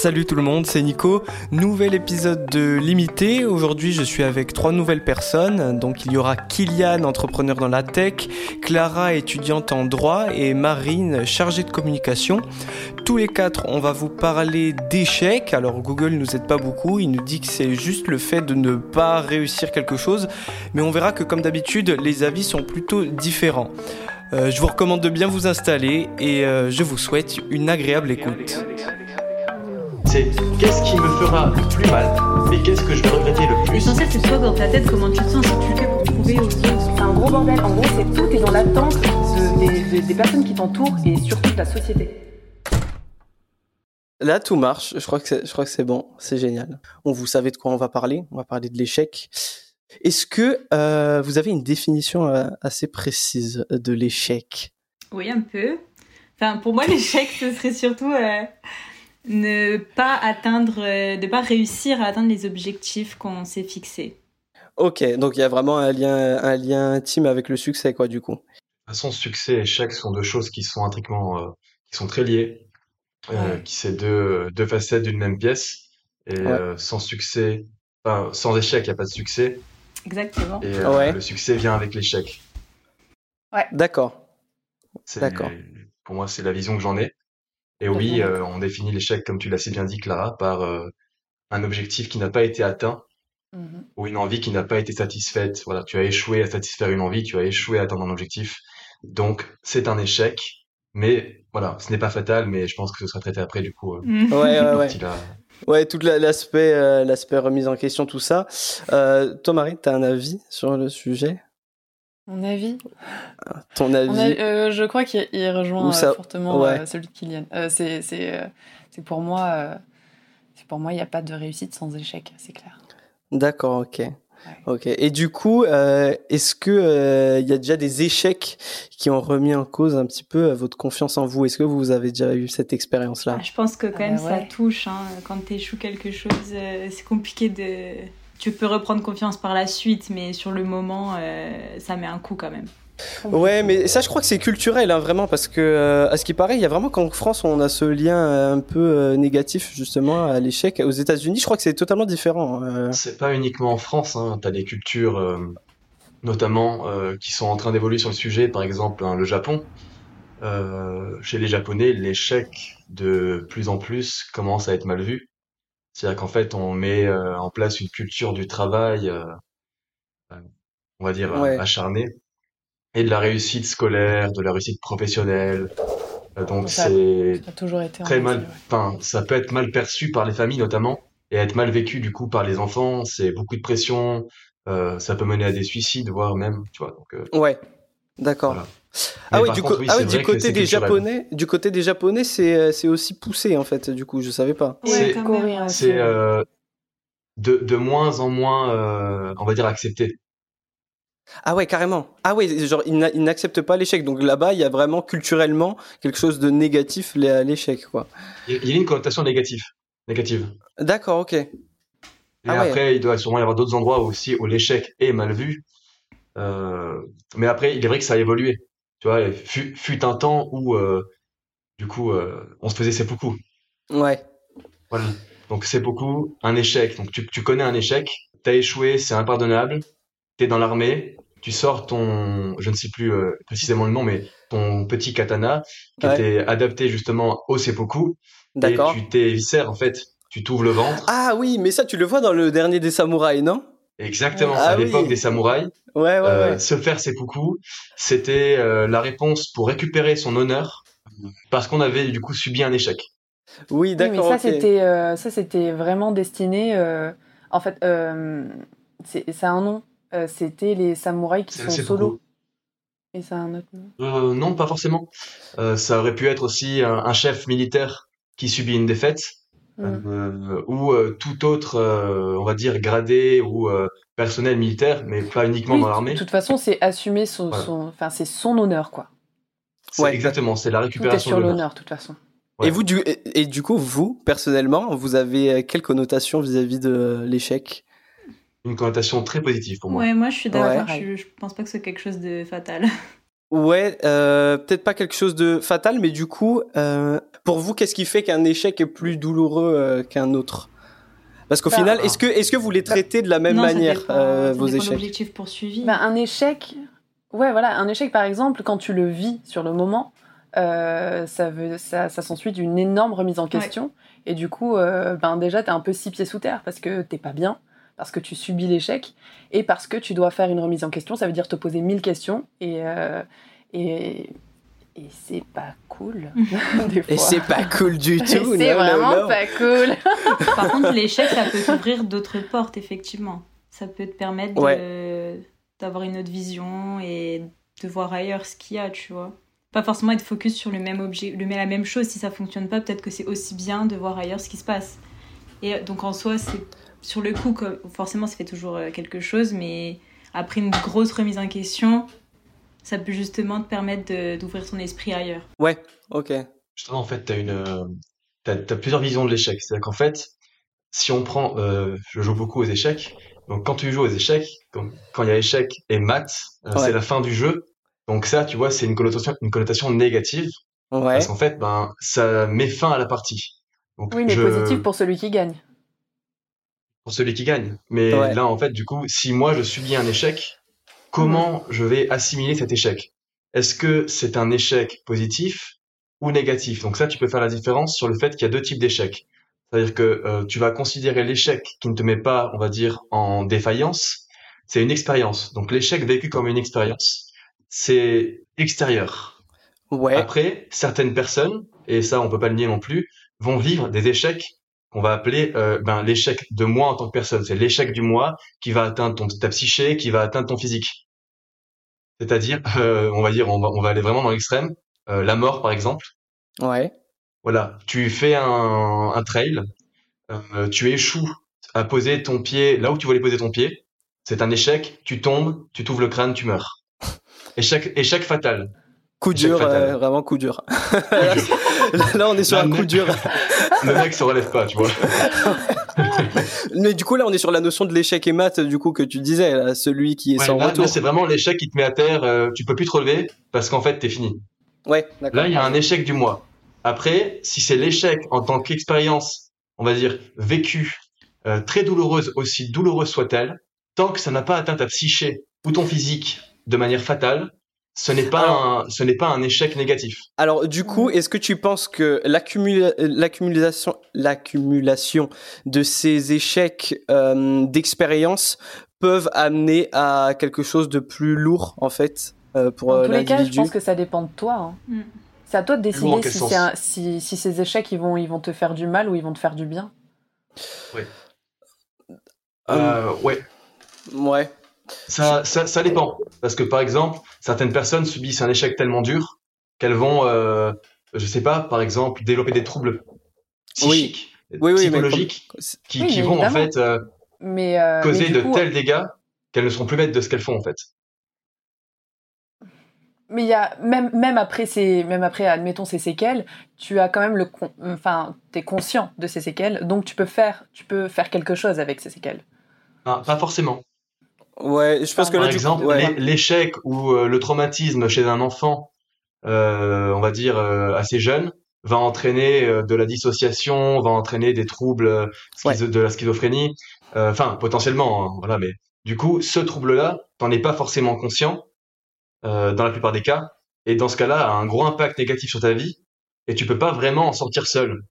Salut tout le monde, c'est Nico. Nouvel épisode de Limité. Aujourd'hui, je suis avec trois nouvelles personnes. Donc, il y aura Kylian, entrepreneur dans la tech, Clara, étudiante en droit, et Marine, chargée de communication. Tous les quatre, on va vous parler d'échecs. Alors, Google nous aide pas beaucoup. Il nous dit que c'est juste le fait de ne pas réussir quelque chose. Mais on verra que, comme d'habitude, les avis sont plutôt différents. Euh, je vous recommande de bien vous installer et euh, je vous souhaite une agréable écoute. C'est qu'est-ce qui me fera le plus mal, mais qu'est-ce que je vais regretter le plus L'essentiel, c'est toi dans ta tête, comment tu te sens, si tu fais pour trouver aussi. C'est un gros bordel. En gros, c'est tout est dans l'attente de- des, des- des personnes qui t'entourent et surtout de la société. Là, tout marche. Je crois que c'est, je crois que c'est bon. C'est génial. On vous savez de quoi on va parler. On va parler de l'échec. Est-ce que euh, vous avez une définition euh, assez précise de l'échec? Oui, un peu. Enfin, pour moi, l'échec, ce serait surtout euh, ne pas atteindre, euh, de pas réussir à atteindre les objectifs qu'on s'est fixés. Ok, donc il y a vraiment un lien, un lien intime avec le succès, quoi, du coup. De toute façon, succès et échec sont deux choses qui sont intriquement, euh, qui sont très liées, euh, Ouais. qui c'est deux, deux facettes d'une même pièce. Et Ouais. euh, sans succès, enfin, sans échec, il n'y a pas de succès. Exactement. Et euh, Ouais. le succès vient avec l'échec. D'accord. C'est- D'accord. Pour moi, c'est la vision que j'en ai. Et oui, euh, on définit l'échec, comme tu l'as si bien dit, Clara, par euh, un objectif qui n'a pas été atteint Mhm. ou une envie qui n'a pas été satisfaite. Voilà, tu as échoué à satisfaire une envie, tu as échoué à atteindre un objectif. Donc, c'est un échec. Mais voilà, ce n'est pas fatal, mais je pense que ce sera traité après, du coup. euh, Mm. Ouais, ouais, ouais. Ouais, tout la- l'aspect, euh, l'aspect remise en question, tout ça. Euh, toi, Marie, t'as un avis sur le sujet? Mon avis, Ton avis euh, Je crois qu'il il rejoint ça- euh, fortement ouais. euh, celui de Kylian. Euh, c'est pour moi, euh, c'est pour moi, il n'y a pas de réussite sans échec, c'est clair. D'accord, ok. Ok. Et du coup, euh, est-ce que euh, il y a déjà des échecs qui ont remis en cause un petit peu votre confiance en vous? Est-ce que vous avez déjà eu cette expérience-là? Ah, je pense que quand Ah même bah ça touche. Hein. Quand tu échoues quelque chose, euh, c'est compliqué de. Tu peux reprendre confiance par la suite, mais sur le moment, euh, ça met un coup quand même. Ouais, mais ça, je crois que c'est culturel, hein, vraiment, parce que, euh, à ce qui paraît, il y a vraiment qu'en France, on a ce lien euh, un peu euh, négatif, justement, à l'échec. Aux États-Unis, je crois que c'est totalement différent. euh. C'est pas uniquement en France, hein. T'as des cultures, euh, notamment, euh, qui sont en train d'évoluer sur le sujet. Par exemple, hein, le Japon. Euh, chez les Japonais, l'échec de plus en plus commence à être mal vu. C'est-à-dire qu'en fait, on met euh, en place une culture du travail, euh, euh, on va dire, euh, Ouais. acharnée, et de la réussite scolaire, de la réussite professionnelle. Euh, donc Ça- c'est Ça a toujours été très mal, ouais. enfin, ça peut être mal perçu par les familles notamment, et être mal vécu du coup par les enfants. C'est beaucoup de pression. euh, ça peut mener à des suicides, voire même, tu vois. Donc, euh, Ouais, d'accord. voilà. Ah oui, par du, contre, co- oui, ah du côté des. Japonais, du côté des Japonais, c'est euh, c'est aussi poussé en fait. Du coup, je savais pas. Ouais, C'est- euh, de, de moins en moins, euh, on va dire, accepté. Ah ouais, carrément. Ah ouais, genre ils n'a- ils n'acceptent pas l'échec. Donc là-bas, il y a vraiment culturellement quelque chose de négatif à l'échec, quoi. Il y a une connotation négative. négative. D'accord, ok. Et Ah ouais. après, il doit sûrement y avoir d'autres endroits aussi où l'échec est mal vu. Euh, mais après, il est vrai que ça a évolué. Tu vois, fut, fut un temps où, euh, du coup, euh, on se faisait seppuku. Ouais. Voilà. Donc seppuku, un échec. Donc tu, tu connais un échec, t'as échoué, c'est impardonnable. T'es dans l'armée, tu sors ton, je ne sais plus euh, précisément le nom, mais ton petit katana qui Ouais. était adapté justement au seppuku. Et D'accord. tu t'éviscères en fait. Tu t'ouvres le ventre. Ah oui, mais ça, tu le vois dans le dernier des samouraïs, non? Exactement. Ah à l'époque des samouraïs, Ouais, ouais, euh, ouais. se faire seppuku, c'était euh, la réponse pour récupérer son honneur parce qu'on avait du coup subi un échec. Oui, Oui, mais d'accord. ça c'était euh, ça c'était vraiment destiné. euh, en fait, euh, c'est a un nom. Euh, c'était les samouraïs qui sont solo. Et ça a un autre nom. Euh, non, pas forcément. Euh, ça aurait pu être aussi un, un chef militaire qui subit une défaite, Mm. euh, ou euh, tout autre, euh, on va dire, gradé ou euh, personnel militaire, mais pas uniquement Oui, dans de l'armée. toute façon, c'est assumer son, Voilà. son- enfin c'est son honneur quoi. Ouais. exactement, c'est la Tout est récupération sur de l'honneur. l'honneur de toute façon. Ouais. Et vous, du, et, et du coup, vous, personnellement, vous avez quelle connotation vis-à-vis de l'échec? Une connotation très positive pour moi. Ouais, moi je suis d'accord. Ouais. Je, je pense pas que c'est quelque chose de fatal. Ouais, euh, peut-être pas quelque chose de fatal, mais du coup, euh, pour vous, qu'est-ce qui fait qu'un échec est plus douloureux euh, qu'un autre? Parce qu'au Bah, final, est-ce que est-ce que vous les traitez de la même Non, ça manière dépend- euh, ça vos de échecs? l'objectif poursuivi. Ben, un échec, ouais, voilà, un échec par exemple, quand tu le vis sur le moment, euh, ça, veut, ça, ça s'ensuit d'une énorme remise en question. Et du coup, euh, ben, déjà, t'es un peu six pieds sous terre parce que t'es pas bien, parce que tu subis l'échec et parce que tu dois faire une remise en question. Ça veut dire te poser mille questions et, euh, et, et c'est pas cool. des Et c'est pas cool du tout. c'est non, vraiment non. pas cool. Par contre, l'échec, ça peut t'ouvrir d'autres portes, effectivement. Ça peut te permettre d'avoir une autre vision et de voir ailleurs ce qu'il y a, tu vois. Pas forcément être focus sur le même objet, le, la même chose. Si ça fonctionne pas, peut-être que c'est aussi bien de voir ailleurs ce qui se passe. Et donc en soi, c'est sur le coup, comme- forcément, ça fait toujours euh, quelque chose, mais après une grosse remise en question, ça peut justement te permettre d'ouvrir ton esprit ailleurs. Ouais, ok. Justement, en fait, t'as une, euh, plusieurs visions de l'échec. C'est-à-dire qu'en fait, si on prend, euh, je joue beaucoup aux échecs. Donc, quand tu joues aux échecs, quand quand il y a échec et maths, euh, Ouais. c'est la fin du jeu. Donc ça, tu vois, c'est une connotation, une connotation négative. Ouais. Parce qu'en fait, ben, ça met fin à la partie. Donc, Oui, mais je- positif pour celui qui gagne. Pour celui qui gagne. Mais Ouais. là, en fait, du coup, si moi je subis un échec, comment je vais assimiler cet échec? Est-ce que c'est un échec positif ou négatif? Donc ça, tu peux faire la différence sur le fait qu'il y a deux types d'échecs. C'est-à-dire que euh, tu vas considérer l'échec qui ne te met pas, on va dire, en défaillance, c'est une expérience. Donc l'échec vécu comme une expérience, c'est extérieur. Ouais. Après, certaines personnes, et ça on peut pas le nier non plus, vont vivre des échecs qu'on va appeler euh, ben, l'échec de moi en tant que personne. C'est l'échec du moi qui va atteindre ton, ta psyché, qui va atteindre ton physique. C'est-à-dire, euh, on va dire, on va, on va aller vraiment dans l'extrême. Euh, la mort, par exemple. Ouais. Voilà, tu fais un, un trail, euh, tu échoues à poser ton pied là où tu voulais poser ton pied. C'est un échec, tu tombes, tu t'ouvres le crâne, tu meurs. Échec, échec fatal. Coup Échec dur, fatal. euh, vraiment coup dur. là, là, on est sur Là, un coup dur. Le mec se relève pas, tu vois. Mais du coup, là, on est sur la notion de l'échec et maths, du coup, que tu disais, là, celui qui est Ouais, sans là, retour. là, c'est vraiment l'échec qui te met à terre, euh, tu peux plus te relever parce qu'en fait, t'es fini. Ouais. Là, il y a un échec du moi. Après, si c'est l'échec en tant qu'expérience, on va dire, vécue, euh, très douloureuse, aussi douloureuse soit-elle, tant que ça n'a pas atteint ta psyché ou ton physique de manière fatale, ce n'est pas, un, ce n'est pas un échec négatif. Alors, du coup, est-ce que tu penses que l'accumula- l'accumulation, l'accumulation de ces échecs euh, d'expérience peuvent amener à quelque chose de plus lourd, en fait, euh, pour Dans euh, tous les cas, je pense que ça dépend de toi. hein. Mm. C'est à toi de décider si, sens? c'est un- si, si ces échecs ils vont, ils vont te faire du mal ou ils vont te faire du bien. Euh, ouais, Ouais. Ça, ça, ça dépend. Parce que par exemple, certaines personnes subissent un échec tellement dur qu'elles vont, euh, je sais pas, par exemple, développer des troubles psychiques, Oui, psychologiques, qui, Oui, qui mais vont en fait euh, Mais, euh, causer mais du de coup, tels dégâts qu'elles ne seront plus maîtres de ce qu'elles font en fait. Mais il y a même même après ces même après admettons ces séquelles, tu as quand même le con- enfin t'es conscient de ces séquelles, donc tu peux faire tu peux faire quelque chose avec ces séquelles. Ah, pas forcément. Ouais, je pense que Par là, du exemple, ouais. l'échec ou euh, le traumatisme chez un enfant, euh, on va dire euh, assez jeune, va entraîner euh, de la dissociation, va entraîner des troubles de la schizophrénie, Euh, enfin potentiellement, hein, voilà. Mais du coup, ce trouble-là, t'en es pas forcément conscient euh, dans la plupart des cas, et dans ce cas-là, a un gros impact négatif sur ta vie, et tu peux pas vraiment en sortir seul,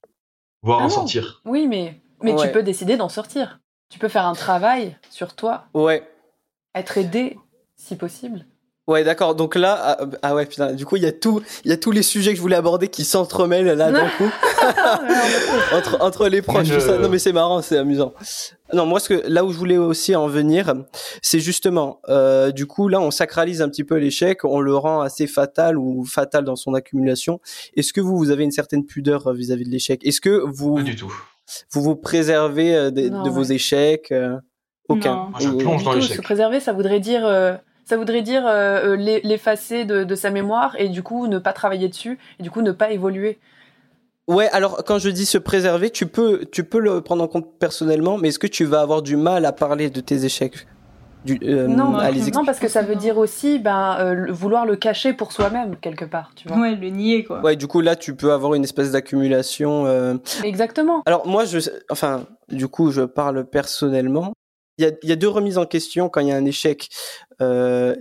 voire Ah en non. sortir. Oui, mais mais Ouais. tu peux décider d'en sortir. Tu peux faire un travail sur toi, Ouais. Être aidé si possible. Ouais, d'accord. Donc là, ah, ah ouais, putain. Du coup, il y a tout, il y a tous les sujets que je voulais aborder qui s'entremêlent là d'un coup entre entre les proches, tout ça. Non, mais c'est marrant, c'est amusant. Non, moi, ce que là où je voulais aussi en venir, c'est justement, euh, du coup, là, on sacralise un petit peu l'échec, on le rend assez fatal ou fatal dans son accumulation. Est-ce que vous, vous avez une certaine pudeur euh, vis-à-vis de l'échec? Est-ce que vous, Pas du tout. vous vous préservez euh, Non, de vos échecs euh, Aucun. Non. Moi, je plonge Du dans l'échec. se préserver, ça voudrait dire euh, ça voudrait dire euh, euh, l'e- l'effacer de, de sa mémoire et du coup ne pas travailler dessus et du coup ne pas évoluer. Ouais, alors quand je dis se préserver, tu peux, tu peux le prendre en compte personnellement, mais est-ce que tu vas avoir du mal à parler de tes échecs? Euh, non, non, parce que ça veut dire aussi ben, euh, vouloir le cacher pour soi-même, quelque part, tu vois. Ouais, le nier, quoi. Ouais, du coup, là, tu peux avoir une espèce d'accumulation. Euh. Exactement. Alors, moi, je, enfin, du coup, je parle personnellement. Il y a, y a, deux remises en question quand il y a un échec.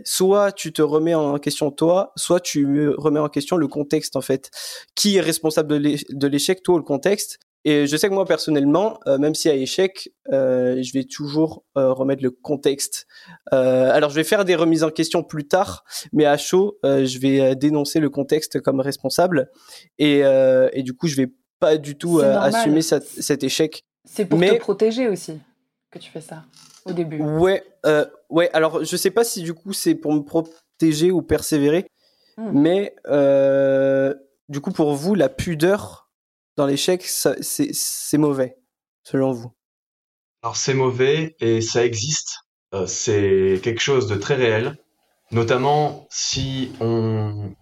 soit tu te remets en question toi, soit tu remets en question le contexte, en fait. Qui est responsable de l'échec, toi ou le contexte? Et je sais que moi personnellement, euh, même si à échec, euh, je vais toujours euh, remettre le contexte. alors je vais faire des remises en question plus tard, mais à chaud, je vais dénoncer le contexte comme responsable. Et, et du coup, je vais pas du tout assumer cet échec. C'est pour te protéger aussi que tu fais ça au début. Ouais, ouais. Alors je sais pas si du coup c'est pour me protéger ou persévérer, hmm. mais du coup pour vous la pudeur dans l'échec, c'est mauvais, selon vous? Alors c'est mauvais et ça existe. Euh, c'est quelque chose de très réel. Notamment si on...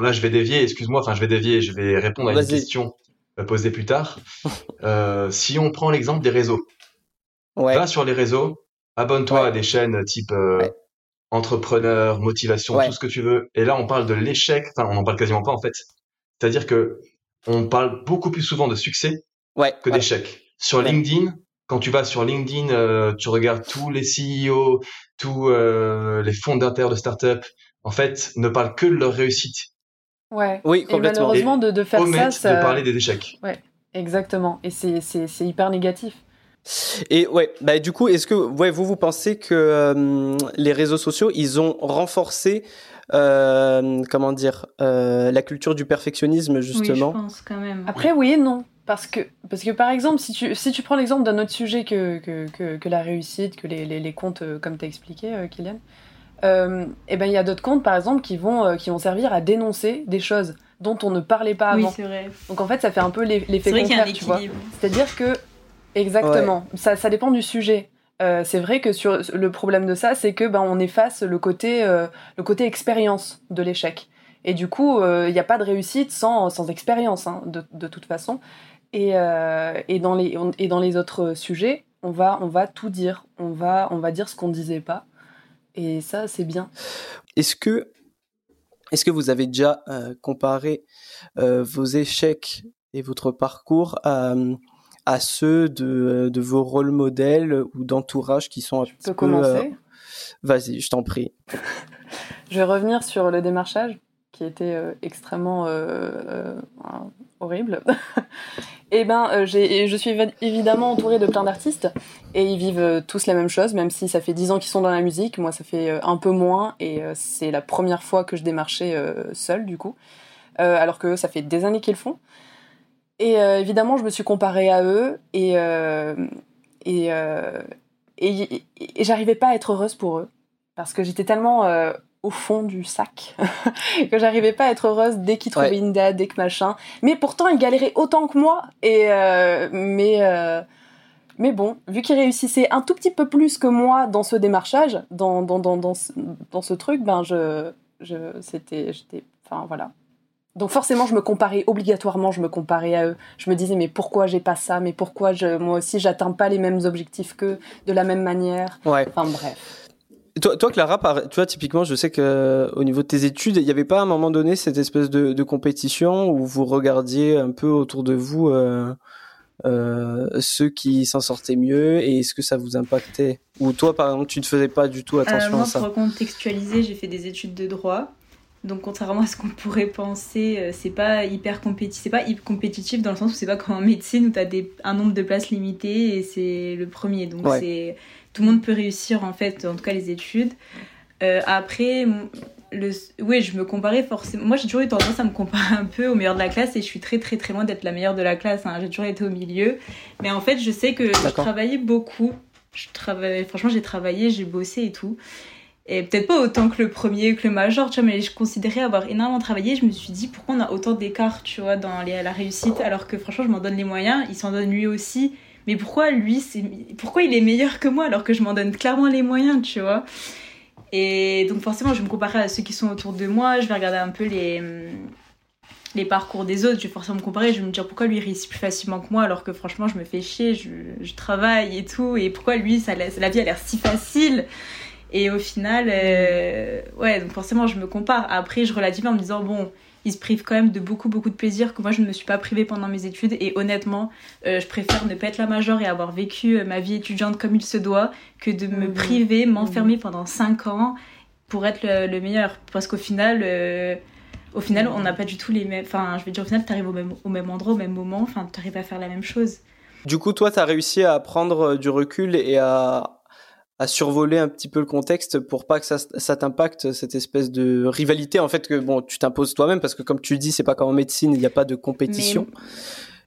Là, je vais dévier, excuse-moi, enfin je vais dévier, je vais répondre à une question euh, posée plus tard. Euh, si on prend l'exemple des réseaux. Ouais. Va sur les réseaux, abonne-toi à des chaînes type entrepreneur, motivation, tout ce que tu veux. Et là, on parle de l'échec, enfin on en parle quasiment pas en fait. C'est-à-dire que on parle beaucoup plus souvent de succès que d'échecs. Sur LinkedIn, quand tu vas sur LinkedIn, euh, tu regardes tous les CEO, tous euh, les fondateurs de startups, en fait, ne parlent que de leur réussite. Ouais. Oui, complètement. Et malheureusement, de, de faire ça, ça, de parler des échecs. Ouais, exactement. Et c'est hyper négatif. Et ouais, bah du coup, est-ce que ouais, vous vous pensez que euh, les réseaux sociaux, ils ont renforcé euh, comment dire, euh, la culture du perfectionnisme justement. Oui, je pense quand même. Après, oui et non. Parce que, parce que par exemple, si tu, si tu prends l'exemple d'un autre sujet que, que, que, la réussite, que les, les, les comptes, comme tu as expliqué, Kylian, et eh ben il y a d'autres comptes, par exemple, qui vont, qui vont servir à dénoncer des choses dont on ne parlait pas avant. Oui, c'est vrai. Donc en fait, ça fait un peu l'effet contraire, tu vois. C'est-à-dire que, exactement, ça, ça dépend du sujet. Euh, c'est vrai que sur le problème de ça, c'est que ben on efface le côté euh, le côté expérience de l'échec. Et du coup, il euh, n'y a pas de réussite sans, sans expérience, hein, de, de, toute façon. Et, et, dans les, et dans les autres sujets, on va, on va tout dire. On va, on va dire ce qu'on ne disait pas. Et ça, c'est bien. Est-ce que, est que vous avez déjà comparé vos échecs et votre parcours à à ceux de, de vos rôles modèles ou d'entourage qui sont un petit peu... commencer euh, Vas-y, je t'en prie. je vais revenir sur le démarchage qui était euh, extrêmement euh, horrible. et eh ben, je suis évidemment entourée de plein d'artistes et ils vivent tous la même chose, même si ça fait dix ans qu'ils sont dans la musique. Moi, ça fait un peu moins et c'est la première fois que je démarchais seule, du coup. alors que ça fait des années qu'ils le font. Et euh, évidemment, je me suis comparée à eux et, euh, et, euh, et, et j'arrivais pas à être heureuse pour eux. Parce que j'étais tellement au fond du sac que j'arrivais pas à être heureuse dès qu'ils trouvaient une date, dès que machin. Mais pourtant, ils galéraient autant que moi. Et, mais, mais bon, vu qu'ils réussissaient un tout petit peu plus que moi dans ce démarchage, dans, dans, dans, dans, ce, dans ce truc, ben je, je, c'était, j'étais, enfin voilà, donc forcément, je me comparais obligatoirement, je me comparais à eux. Je me disais mais pourquoi j'ai pas ça, mais pourquoi je, moi aussi j'atteins pas les mêmes objectifs qu'eux de la même manière? Ouais. Enfin bref. Toi, toi, Clara, tu vois, typiquement, je sais que au niveau de tes études, il n'y avait pas à un moment donné cette espèce de, compétition où vous regardiez un peu autour de vous euh, euh, ceux qui s'en sortaient mieux et est-ce que ça vous impactait? Ou toi, par exemple, tu ne faisais pas du tout attention euh, moi, à ça? Pour contextualiser, j'ai fait des études de droit. Donc contrairement à ce qu'on pourrait penser, euh, c'est pas hyper compétitif, c'est pas hyper compétitif dans le sens où c'est pas comme en médecine où tu as des, un nombre de places limité et c'est le premier. Donc c'est tout le monde peut réussir en fait, en tout cas les études. Euh, après, le, oui, je me comparais forcément. Moi, j'ai toujours eu tendance à me comparer un peu au meilleur de la classe et je suis très très très loin d'être la meilleure de la classe. Hein. J'ai toujours été au milieu, mais en fait, je sais que je travaillais beaucoup. Je travaillais, franchement, j'ai travaillé, j'ai bossé et tout. Et peut-être pas autant que le premier, que le major, tu vois, mais je considérais avoir énormément travaillé. Je me suis dit, pourquoi on a autant d'écart, tu vois, dans la réussite, alors que franchement, je m'en donne les moyens, il s'en donne lui aussi. Mais pourquoi lui, c'est, pourquoi il est meilleur que moi, alors que je m'en donne clairement les moyens, tu vois? Et donc, forcément, je vais me comparer à ceux qui sont autour de moi, je vais regarder un peu les, parcours des autres, je vais forcément me comparer, je vais me dire pourquoi lui réussit plus facilement que moi, alors que franchement, je me fais chier, je, je travaille et tout, et pourquoi lui, ça, la vie a l'air si facile? Et au final, euh, ouais, donc forcément, je me compare. Après, je relativise en me disant, bon, ils se privent quand même de beaucoup, beaucoup de plaisir que moi, je ne me suis pas privée pendant mes études. Et honnêtement, euh, je préfère ne pas être la majeure et avoir vécu euh, ma vie étudiante comme il se doit que de me mhm. priver, m'enfermer mhm. pendant 5 ans pour être le, meilleur. Parce qu'au final, au final, on n'a pas du tout les mêmes. Enfin, je veux dire, au final, tu arrives au même, au même endroit, au même moment. Enfin, tu arrives à faire la même chose. Du coup, toi, tu as réussi à prendre du recul et à à survoler un petit peu le contexte pour pas que ça, t'impacte cette espèce de rivalité en fait que bon tu t'imposes toi-même parce que comme tu dis c'est pas comme en médecine il n'y a pas de compétition.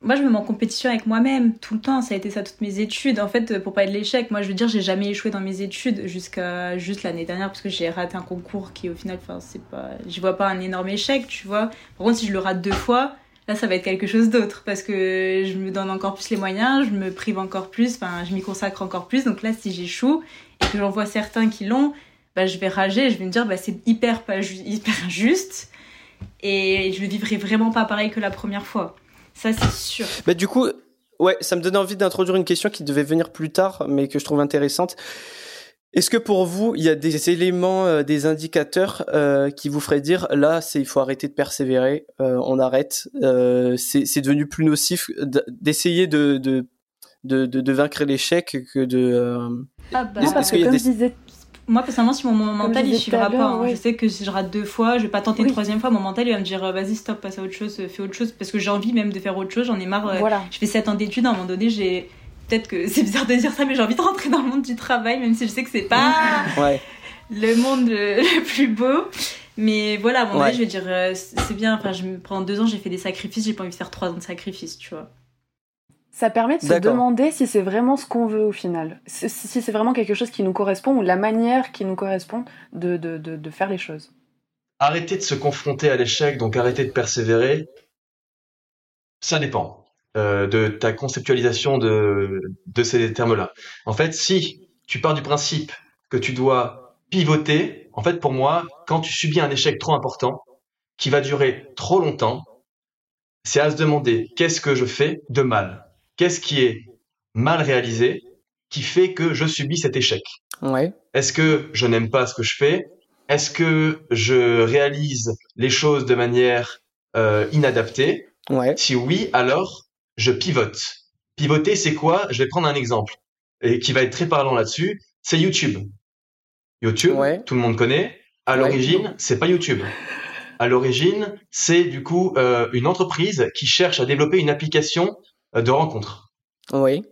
Moi, je me mets en compétition avec moi-même tout le temps. Ça a été ça toutes mes études. En fait, pour pas être l'échec, moi, je veux dire, j'ai jamais échoué dans mes études jusqu'à juste l'année dernière parce que j'ai raté un concours qui, au final, enfin, c'est pas, j'y vois pas un énorme échec, tu vois. Par contre, si je le rate deux fois, là, ça va être quelque chose d'autre parce que je me donne encore plus les moyens, je me prive encore plus, enfin, je m'y consacre encore plus. Donc là, si j'échoue et que j'en vois certains qui l'ont, bah, je vais rager, je vais me dire, bah, c'est hyper, pas hyper injuste et je ne vivrai vraiment pas pareil que la première fois. Ça, c'est sûr. Bah, du coup, ouais, ça me donne envie d'introduire une question qui devait venir plus tard, mais que je trouve intéressante. Est-ce que pour vous, il y a des éléments, euh, des indicateurs euh, qui vous feraient dire là, c'est il faut arrêter de persévérer, euh, on arrête, c'est devenu plus nocif d'essayer de de, de, de, vaincre l'échec que de. ah bah, parce que comme je disais moi personnellement si mon, mental il suivra pas hein. je sais que si je rate deux fois je vais pas tenter une troisième fois mon mental il va me dire vas-y stop passe à autre chose fais autre chose parce que j'ai envie même de faire autre chose j'en ai marre voilà. je fais 7 ans d'études à un moment donné j'ai peut-être que c'est bizarre de dire ça, mais j'ai envie de rentrer dans le monde du travail, même si je sais que c'est pas le monde le plus beau. Mais voilà, à mon avis, je veux dire, euh, c'est bien. Enfin, je, pendant deux ans, j'ai fait des sacrifices, j'ai pas envie de faire trois ans de sacrifices, tu vois. Ça permet de se demander si c'est vraiment ce qu'on veut au final. Si c'est vraiment quelque chose qui nous correspond ou la manière qui nous correspond de, de, de, de faire les choses. Arrêter de se confronter à l'échec, donc arrêter de persévérer, ça dépend. Euh, de ta conceptualisation de, de ces termes-là. En fait, si tu pars du principe que tu dois pivoter, en fait, pour moi, quand tu subis un échec trop important, qui va durer trop longtemps, c'est à se demander qu'est-ce que je fais de mal? Qu'est-ce qui est mal réalisé qui fait que je subis cet échec? Ouais. Est-ce que je n'aime pas ce que je fais? Est-ce que je réalise les choses de manière euh, inadaptée? Ouais. Si oui, alors je pivote. Pivoter, c'est quoi? Je vais prendre un exemple et qui va être très parlant là-dessus. C'est YouTube. YouTube, tout le monde connaît. À l'origine, c'est pas YouTube. À l'origine, c'est du coup euh, une entreprise qui cherche à développer une application euh, de rencontre. Oui.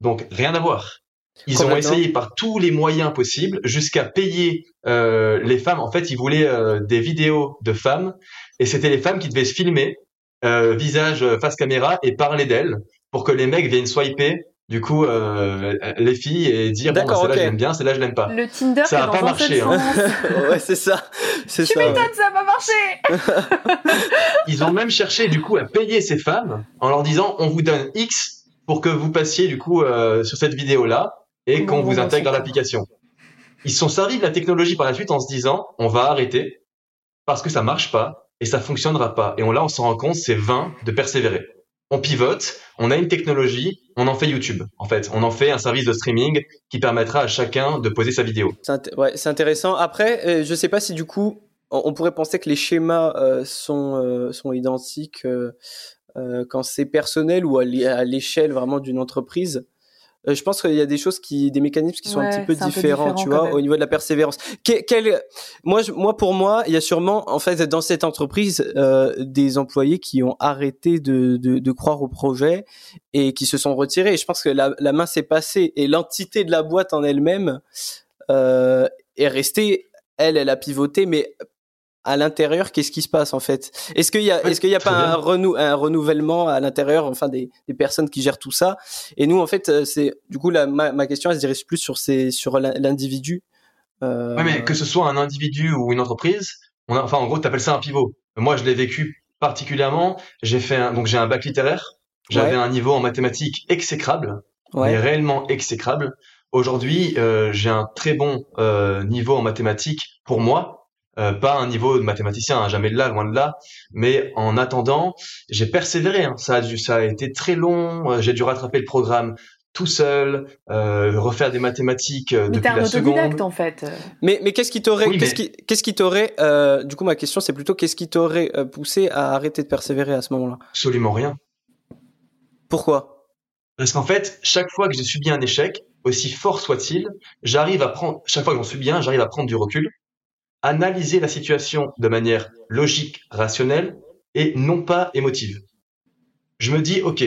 Donc rien à voir. Ils ont essayé par tous les moyens possibles jusqu'à payer euh, les femmes. En fait, ils voulaient des vidéos de femmes et c'était les femmes qui devaient se filmer euh, visage euh, face caméra et parler d'elle pour que les mecs viennent swiper du coup euh, les filles et dire bon celle-là je l'aime bien celle-là je l'aime pas. Le Tinder ça a pas marché hein. ouais c'est ça. C'est tu m'étonnes ça a pas marché. Ils ont même cherché du coup à payer ces femmes en leur disant on vous donne X pour que vous passiez du coup euh, sur cette vidéo là et qu'on vous intègre dans l'application. Ils se sont servis de la technologie par la suite en se disant on va arrêter parce que ça marche pas et ça fonctionnera pas. Et là, on s'en rend compte, c'est vain de persévérer. On pivote, on a une technologie, on en fait YouTube. En fait, on en fait un service de streaming qui permettra à chacun de poser sa vidéo. C'est intéressant. Après, euh, je sais pas si du coup, on pourrait penser que les schémas euh, sont, euh, sont identiques quand c'est personnel ou à l'échelle vraiment d'une entreprise. Euh, je pense qu'il y a des choses qui, des mécanismes qui sont un petit peu différents, tu vois, au niveau de la persévérance. quel, moi, moi, pour moi, il y a sûrement, en fait, dans cette entreprise, euh, des employés qui ont arrêté de, de, de, croire au projet et qui se sont retirés. Et je pense que la, la main s'est passée et l'entité de la boîte en elle-même euh, est restée. Elle, elle a pivoté, mais à l'intérieur, qu'est-ce qui se passe en fait? Est-ce qu'il y a, est-ce qu'il y a pas un, renou, un renouvellement à l'intérieur, enfin des, des, personnes qui gèrent tout ça? Et nous, en fait, euh, c'est du coup la, ma, ma, question, elle se dirige plus sur ces, sur l'individu. Euh... Ouais, mais que ce soit un individu ou une entreprise, on a, enfin en gros, t'appelles ça un pivot. Moi, je l'ai vécu particulièrement. J'ai fait un, donc j'ai un bac littéraire. J'avais un niveau en mathématiques exécrable, ouais. mais réellement exécrable. Aujourd'hui, euh, j'ai un très bon euh, niveau en mathématiques pour moi, euh, pas un niveau de mathématicien, hein, jamais de là, loin de là. Mais en attendant, j'ai persévéré. Hein. Ça, a ça a été très long. Euh, j'ai dû rattraper le programme tout seul, euh, refaire des mathématiques euh, mais depuis un la seconde. en fait. Mais, mais qu'est-ce qui t'aurait, qu'est-ce qui, qu'est-ce qui t'aurait, euh, du coup, ma question, c'est plutôt qu'est-ce qui t'aurait euh, poussé à arrêter de persévérer à ce moment-là? Absolument rien. Pourquoi? Parce qu'en fait, chaque fois que j'ai subi un échec, aussi fort soit-il, j'arrive à prendre, chaque fois que j'en subis un, j'arrive à prendre du recul, analyser la situation de manière logique, rationnelle et non pas émotive. Je me dis, ok,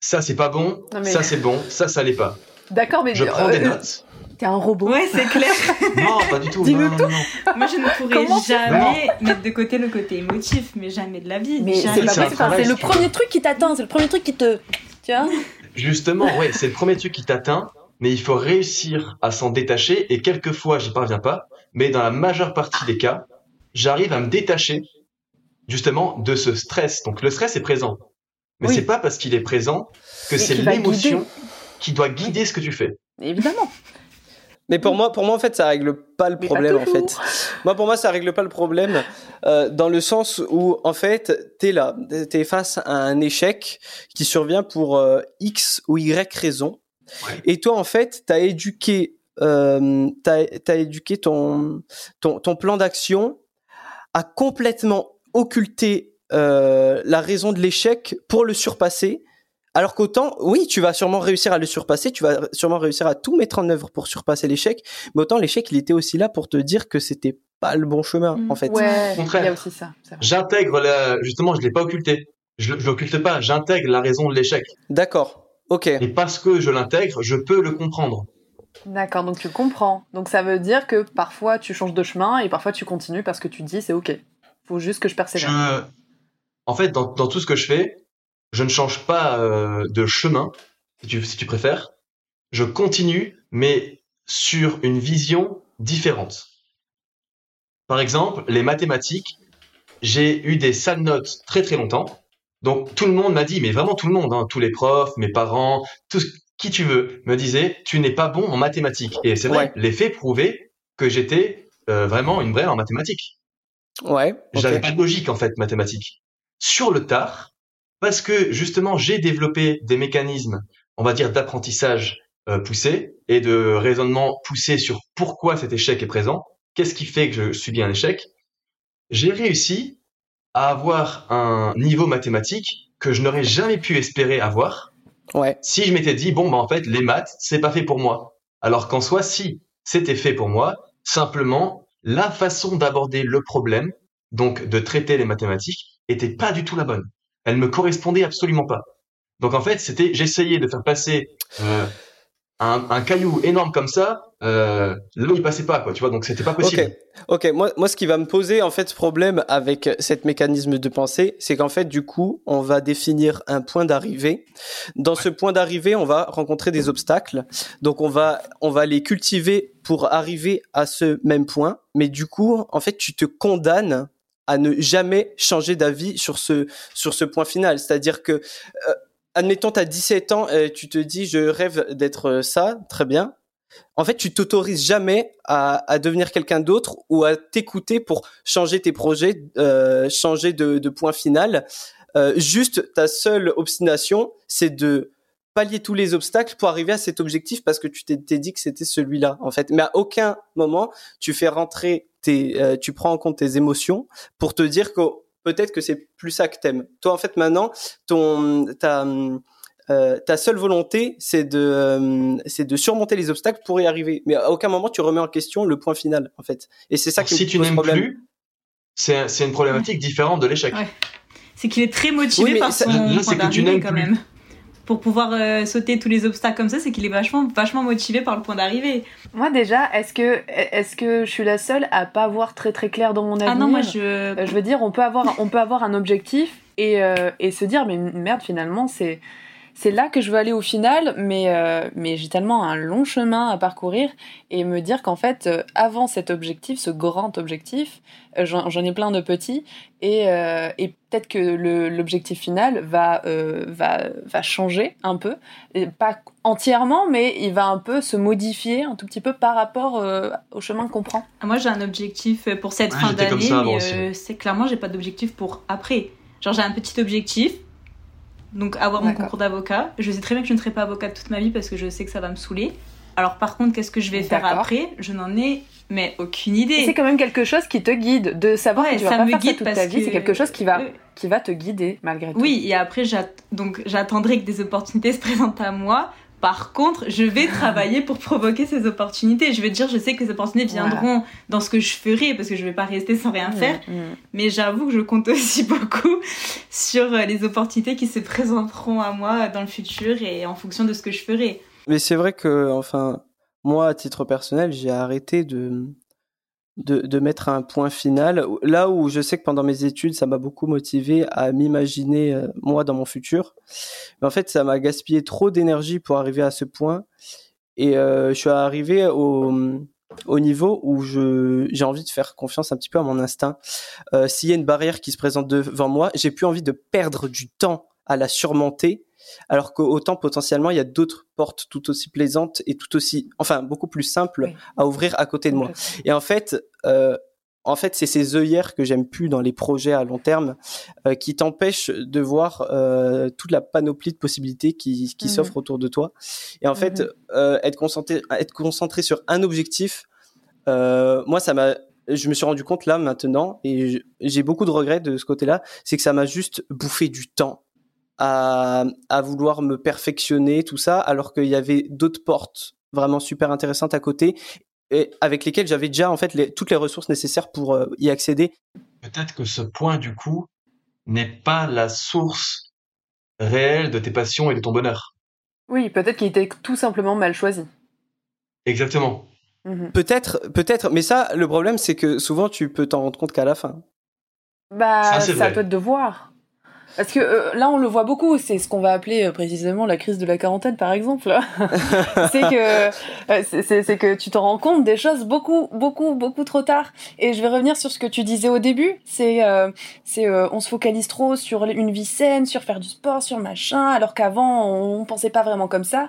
ça c'est pas bon, mais- ça c'est bon, ça ça l'est pas. D'accord, mais Je prends des euh, notes. T'es un robot. Ouais, c'est clair. Non, pas du tout. Dis-nous non, non, non, non. Moi, je ne pourrais Comment jamais mettre de côté le côté émotif, mais jamais de la vie. Mais Jamais. c'est pas c'est un possible. travail, C'est le premier truc qui t'atteint. C'est le premier truc qui te. Tu vois Justement, ouais, c'est le premier truc qui t'atteint, mais il faut réussir à s'en détacher et quelquefois j'y parviens pas, mais dans la majeure partie des cas, j'arrive à me détacher justement de ce stress. Donc le stress est présent, mais Oui. c'est pas parce qu'il est présent que c'est l'émotion qui doit guider ce que tu fais. Évidemment. Mais pour moi, pour moi, en fait, ça règle pas le problème, pas en fait. Moi, pour moi, ça règle pas le problème, euh, dans le sens où, en fait, t'es là, t'es face à un échec qui survient pour euh, X ou Y raison. Ouais. Et toi, en fait, t'as éduqué, euh, t'as, éduqué ton, ton, ton plan d'action à complètement occulter euh, la raison de l'échec pour le surpasser. Alors qu'autant, oui, tu vas sûrement réussir à le surpasser, tu vas sûrement réussir à tout mettre en œuvre pour surpasser l'échec, mais autant l'échec, il était aussi là pour te dire que c'était pas le bon chemin, Mm. en fait. Ouais, Au contraire. il y a aussi ça. c'est vrai. J'intègre la, justement, je l'ai pas occulté. Je, je l'occulte pas, j'intègre la raison de l'échec. D'accord. Ok. Et parce que je l'intègre, je peux le comprendre. D'accord, donc tu comprends. Donc ça veut dire que parfois tu changes de chemin et parfois tu continues parce que tu dis c'est ok. Faut juste que je persévère. En fait, dans, dans tout ce que je fais, je ne change pas euh, de chemin, si tu, si tu préfères. Je continue, mais sur une vision différente. Par exemple, les mathématiques, j'ai eu des sales notes très très longtemps. Donc tout le monde m'a dit, mais vraiment tout le monde, hein, tous les profs, mes parents, tout qui tu veux, me disait, tu n'es pas bon en mathématiques. Et c'est vrai, Ouais. les faits prouvaient que j'étais euh, vraiment une vraie en mathématiques. Ouais. J'avais pas de logique en fait mathématique. Sur le tard, parce que justement j'ai développé des mécanismes, on va dire d'apprentissage euh, poussé et de raisonnement poussé sur pourquoi cet échec est présent, qu'est-ce qui fait que je subis un échec? J'ai réussi à avoir un niveau mathématique que je n'aurais jamais pu espérer avoir Si je m'étais dit bon bah en fait les maths c'est pas fait pour moi. Alors qu'en soi si c'était fait pour moi, simplement la façon d'aborder le problème, donc de traiter les mathématiques, était pas du tout la bonne. Elle me correspondait absolument pas. Donc en fait c'était j'essayais de faire passer euh, un, un caillou énorme comme ça euh, où il passait pas quoi tu vois donc c'était pas possible. Ok, ok. Moi, moi, ce qui va me poser en fait problème avec cet mécanisme de pensée, c'est qu'en fait, du coup, on va définir un point d'arrivée. Dans ce point d'arrivée, on va rencontrer des obstacles. Donc, on va, on va les cultiver pour arriver à ce même point. Mais du coup, en fait, tu te condamnes à ne jamais changer d'avis sur ce sur ce point final. C'est-à-dire que, euh, admettons, tu as 17 ans, tu te dis, je rêve d'être euh, ça, très bien en fait, tu t'autorises jamais à, à devenir quelqu'un d'autre ou à t'écouter pour changer tes projets, euh, changer de, de point final. Euh, juste, ta seule obstination, c'est de pallier tous les obstacles pour arriver à cet objectif parce que tu t'es dit que c'était celui-là, en fait. Mais à aucun moment, tu fais rentrer tes, euh, tu prends en compte tes émotions pour te dire que peut-être que c'est plus ça que t'aimes. Toi, en fait, maintenant, ton, ta, euh, ta seule volonté, c'est de, euh, c'est de surmonter les obstacles pour y arriver. Mais à aucun moment tu remets en question le point final, en fait. Et c'est ça Alors, qui si me tu pose n'aimes problème. plus, c'est c'est une problématique différente de l'échec. Ouais. C'est qu'il est très motivé Oui, par ça- son là, point c'est que tu d'arrivée n'aimes quand plus. même. Pour pouvoir euh, sauter tous les obstacles comme ça, c'est qu'il est vachement, vachement motivé par le point d'arrivée. Moi déjà, est-ce que est-ce que je suis la seule à pas voir très très clair dans mon avenir Ah non, moi je. Euh, je veux dire, on peut avoir, on peut avoir un objectif et, euh, et se dire, mais merde, finalement, c'est, c'est là que je veux aller au final, mais, euh, mais j'ai tellement un long chemin à parcourir et me dire qu'en fait, euh, avant cet objectif, ce grand objectif, euh, j'en, ai plein de petits et, euh, et peut-être que l'objectif final va, euh, va, va changer un peu, et pas entièrement, mais il va un peu se modifier un tout petit peu par rapport euh, au chemin qu'on prend. Ah, Moi j'ai un objectif pour cette Ouais, fin d'année, mais euh, c'est clairement j'ai pas d'objectif pour après. Genre j'ai un petit objectif donc avoir mon concours d'avocat. Je sais très bien que je ne serai pas avocate toute ma vie parce que je sais que ça va me saouler. Alors par contre, qu'est-ce que je vais faire après? Je n'en ai mais aucune idée. C'est quand même quelque chose qui te guide de savoir que tu vas ça pas me faire guide ça toute ta vie. C'est quelque chose qui va qui va te guider malgré tout. Oui, et après donc j'attendrai que des opportunités se présentent à moi. Par contre, je vais travailler pour provoquer ces opportunités. Je veux dire, je sais que les opportunités viendront dans ce que je ferai parce que je vais pas rester sans rien mmh, faire. Mmh. Mais j'avoue que je compte aussi beaucoup sur les opportunités qui se présenteront à moi dans le futur et en fonction de ce que je ferai. Mais c'est vrai que, enfin, moi, à titre personnel, j'ai arrêté de, de, mettre un point final. Là où je sais que pendant mes études, ça m'a beaucoup motivé à m'imaginer, euh, moi, dans mon futur. Mais en fait, ça m'a gaspillé trop d'énergie pour arriver à ce point. Et euh, je suis arrivé au, au niveau où je j'ai envie de faire confiance un petit peu à mon instinct. Euh, S'il y a une barrière qui se présente devant moi, j'ai plus envie de perdre du temps à la surmonter alors qu'autant potentiellement il y a d'autres portes tout aussi plaisantes et tout aussi, enfin beaucoup plus simples à ouvrir à côté de moi. Et en fait, euh, en fait, c'est ces œillères que j'aime plus dans les projets à long terme euh, qui t'empêchent de voir euh, toute la panoplie de possibilités qui, qui mmh s'offrent autour de toi. Et en fait, mmh être concentré, être concentré sur un objectif, moi, ça m'a je me suis rendu compte là maintenant et j'ai beaucoup de regrets de ce côté-là, c'est que ça m'a juste bouffé du temps à, à vouloir me perfectionner, tout ça, alors qu'il y avait d'autres portes vraiment super intéressantes à côté et avec lesquelles j'avais déjà en fait les, toutes les ressources nécessaires pour euh, y accéder. Peut-être que ce point du coup n'est pas la source réelle de tes passions et de ton bonheur. Oui, peut-être qu'il était tout simplement mal choisi. Exactement. Mhm. Peut-être, peut-être, mais ça, le problème, c'est que souvent, tu peux t'en rendre compte qu'à la fin. Bah, ça, ça peut te devoir. Parce que euh, là, on le voit beaucoup, c'est ce qu'on va appeler euh, précisément la crise de la quarantaine, par exemple. c'est que euh, c'est que tu te rends compte des choses beaucoup, beaucoup, beaucoup trop tard. Et je vais revenir sur ce que tu disais au début. C'est c'est on se focalise trop sur une vie saine, sur faire du sport, sur machin, alors qu'avant on pensait pas vraiment comme ça.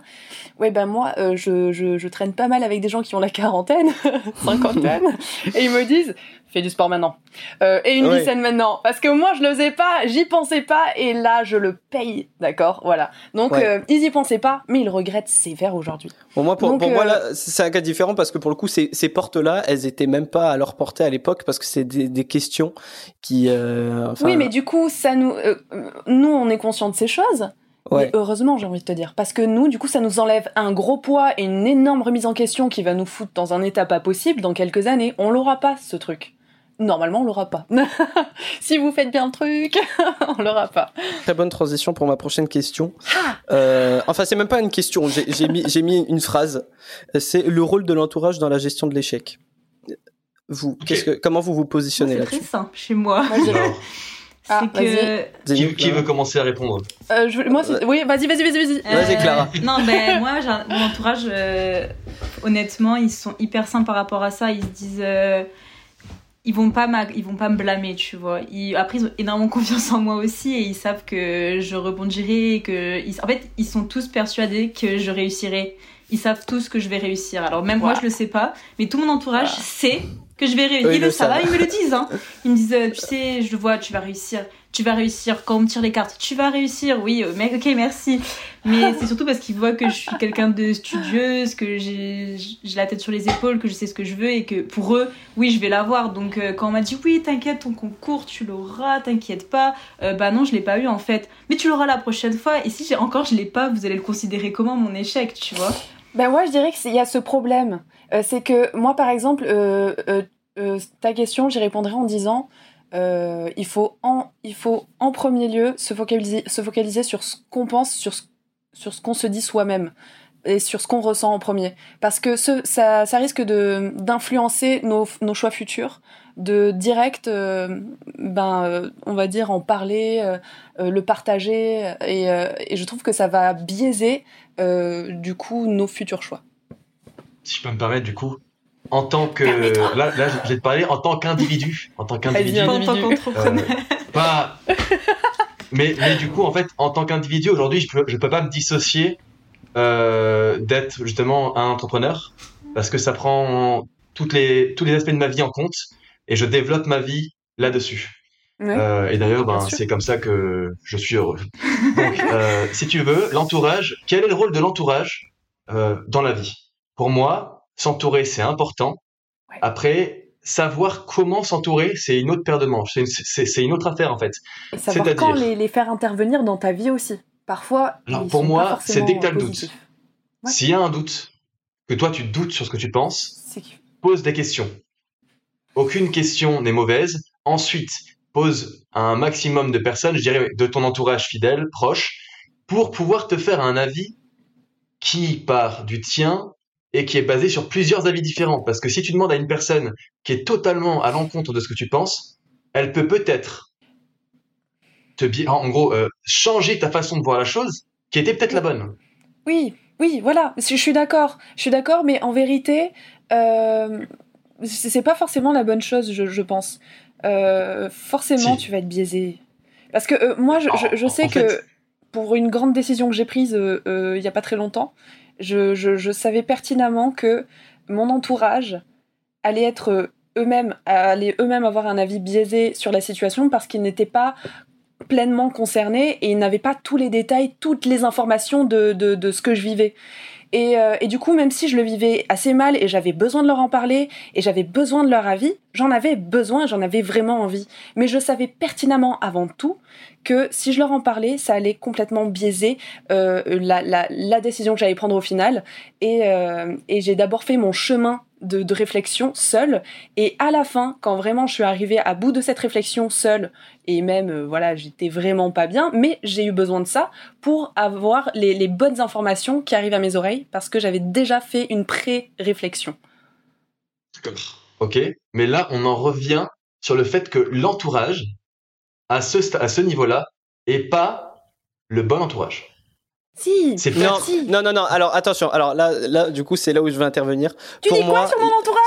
Ouais, ben moi, je, je je traîne pas mal avec des gens qui ont la quarantaine, cinquantaine, et ils me disent fais du sport maintenant. Euh, et une vie saine maintenant. Parce que moi, je le faisais pas, j'y pensais pas, et là, je le paye. D'accord Voilà. Donc, euh, ils y pensaient pas, mais ils regrettent sévère aujourd'hui. Bon, moi, pour, pour moi, euh, là, c'est un cas différent parce que pour le coup, ces, ces portes-là, elles étaient même pas à leur portée à l'époque parce que c'est des, des, questions qui. Oui, mais du coup, ça nous. nous, on est conscient de ces choses. Ouais. heureusement, j'ai envie de te dire. Parce que nous, du coup, ça nous enlève un gros poids et une énorme remise en question qui va nous foutre dans un état pas possible dans quelques années. On l'aura pas, ce truc. Normalement, on l'aura pas. si vous faites bien le truc, on l'aura pas. Très bonne transition pour ma prochaine question. Ah euh, enfin, c'est même pas une question. J'ai mis, mis une phrase. C'est le rôle de l'entourage dans la gestion de l'échec. Vous, qu'est-ce que, comment vous vous positionnez là-dessus C'est très simple chez moi. Ah, que... qui, qui, veut commencer à répondre euh, je, Moi, oui, vas-y, vas-y, vas-y, vas-y. vas-y, Clara. Euh, non, ben moi, mon entourage, euh, honnêtement, ils sont hyper simples par rapport à ça. Ils se disent, ils vont pas ils vont pas me blâmer tu vois. Ils, après ils ont énormément confiance en moi aussi et ils savent que je rebondirai que ils, en fait ils sont tous persuadés que je réussirai. Ils savent tous que je vais réussir. Alors même moi je le sais pas mais tout mon entourage sait que je vais réussir. Ils le savent ils me le disent hein. ils me disent euh, tu sais je le vois tu vas réussir tu vas réussir. Quand on me tire les cartes tu vas réussir. Oui euh, mec ok merci. Mais c'est surtout parce qu'ils voient que je suis quelqu'un de studieuse que j'ai la tête sur les épaules que je sais ce que je veux et que pour eux oui je vais l'avoir. Donc euh, quand on m'a dit oui t'inquiète ton concours tu l'auras t'inquiète pas euh, bah non je l'ai pas eu en fait. Mais tu l'auras la prochaine fois. Et si j'ai encore je l'ai pas vous allez le considérer comment mon échec tu vois. Ben moi je dirais qu'il y a ce problème. C'est que moi par exemple ta question j'y répondrai en disant euh, il, faut en, il faut en premier lieu se focaliser, se focaliser sur ce qu'on pense, sur ce, sur ce qu'on se dit soi-même et sur ce qu'on ressent en premier. Parce que ça, ça risque d'influencer nos, nos choix futurs, de direct, euh, ben, euh, on va dire, en parler, le partager. Et, je trouve que ça va biaiser, du coup, nos futurs choix. Si je peux me permettre, du coup, en tant que là, là je vais te parler en tant qu'individu en tant qu'individu. En tant qu'entrepreneur. Euh, pas mais mais du coup en fait en tant qu'individu aujourd'hui je peux je peux pas me dissocier euh, d'être justement un entrepreneur parce que ça prend toutes les tous les aspects de ma vie en compte et je développe ma vie là-dessus. Euh, et d'ailleurs, ben, c'est comme ça que je suis heureux. Donc, euh, si tu veux, l'entourage, quel est le rôle de l'entourage euh, dans la vie? Pour moi, s'entourer, c'est important. Après, savoir comment s'entourer, c'est une autre paire de manches. C'est une, autre affaire, en fait. Et savoir quand les, les, faire intervenir dans ta vie aussi. Parfois, Alors, pour moi, c'est dès que tu as le doute. S'il y a un doute, que toi tu doutes sur ce que tu penses, pose des questions. Aucune question n'est mauvaise. Ensuite, pose un maximum de personnes, je dirais de ton entourage fidèle, proche, pour pouvoir te faire un avis qui part du tien et qui est basé sur plusieurs avis différents. Parce que si tu demandes à une personne qui est totalement à l'encontre de ce que tu penses, elle peut peut-être te, en gros, euh, changer ta façon de voir la chose, qui était peut-être la bonne. Oui, oui, voilà, je suis d'accord. Je suis d'accord, mais en vérité, euh, c'est pas forcément la bonne chose, je pense. Euh, forcément tu vas être biaisé. Parce que euh, moi, je, je, sais que pour une grande décision que j'ai prise il y a pas très longtemps, je, savais pertinemment que mon entourage allait être eux-mêmes, allait eux-mêmes avoir un avis biaisé sur la situation parce qu'ils n'étaient pas pleinement concernés et ils n'avaient pas tous les détails, toutes les informations de, de ce que je vivais. Euh, et, du coup, même si je le vivais assez mal et j'avais besoin de leur en parler et j'avais besoin de leur avis, j'en avais besoin, j'en avais vraiment envie. Mais je savais pertinemment avant tout que si je leur en parlais, ça allait complètement biaiser euh, la, décision que j'allais prendre au final. Et, euh, et j'ai d'abord fait mon chemin de, réflexion seule. Et à la fin, quand vraiment je suis arrivée à bout de cette réflexion seule, et même, euh, voilà, j'étais vraiment pas bien, mais j'ai eu besoin de ça pour avoir les, bonnes informations qui arrivent à mes oreilles, parce que j'avais déjà fait une pré-réflexion. Ok, mais là, on en revient sur le fait que l'entourage à ce, niveau-là et pas le bon entourage. Si, c'est non, non, non, non. Alors attention. Alors là, là, du coup, c'est là où je veux intervenir. Tu dis quoi sur mon entourage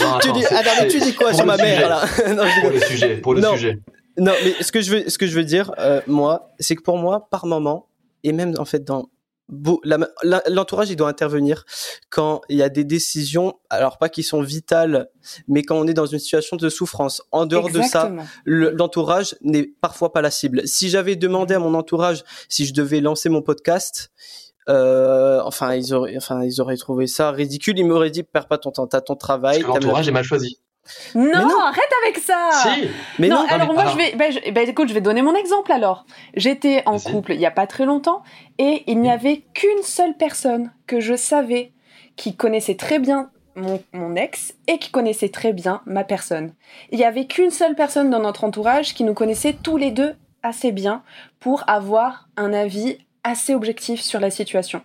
non, tu, dis, attends, tu dis quoi sur ma mère là non, Pour le sujet. Pour le sujet. Non, mais ce que je veux, ce que je veux dire, euh, moi, c'est que pour moi, par moment, et même en fait dans l'entourage il doit intervenir quand il y a des décisions alors pas qui sont vitales mais quand on est dans une situation de souffrance. En dehors de ça l'entourage n'est parfois pas la cible. Si j'avais demandé à mon entourage si je devais lancer mon podcast euh, enfin ils auraient enfin ils auraient trouvé ça ridicule. Ils m'auraient dit perds pas ton temps t'as ton travail l'entourage est mal choisi non, arrête avec ça. Si. Mais non, alors moi je vais, ben, je, ben, écoute, je vais donner mon exemple alors. J'étais en couple il y a pas très longtemps et il n'y avait qu'une seule personne que je savais qui connaissait très bien mon, mon, ex et qui connaissait très bien ma personne. Il y avait qu'une seule personne dans notre entourage qui nous connaissait tous les deux assez bien pour avoir un avis assez objectif sur la situation.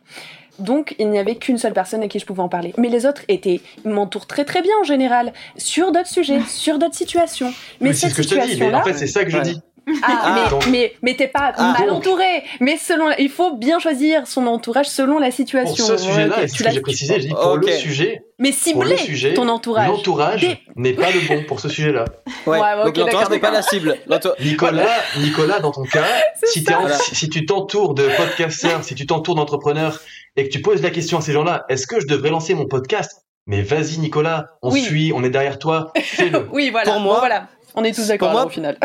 Donc, il n'y avait qu'une seule personne à qui je pouvais en parler. Mais les autres étaient, m'entourent très très bien en général, sur d'autres sujets, sur d'autres situations. Mais, c'est ce que je te dis, mais en fait, c'est ça que je dis. Ah, mais, mais, mais t'es pas ah. mal entouré. Mais selon, il faut bien choisir son entourage selon la situation. Pour ce sujet-là, j'ai précisé, je dis pour le sujet. Mais cibler ton entourage. L'entourage n'est pas le bon pour ce sujet-là. Ouais, donc l'entourage n'est pas la cible. Nicolas, Nicolas, dans ton cas, si, si tu t'entoures de podcasters, si tu t'entoures d'entrepreneurs et que tu poses la question à ces gens-là, est-ce que je devrais lancer mon podcast? Mais vas-y Nicolas, on suit, on est derrière toi, oui, voilà. Pour moi, voilà. On est tous d'accord au final.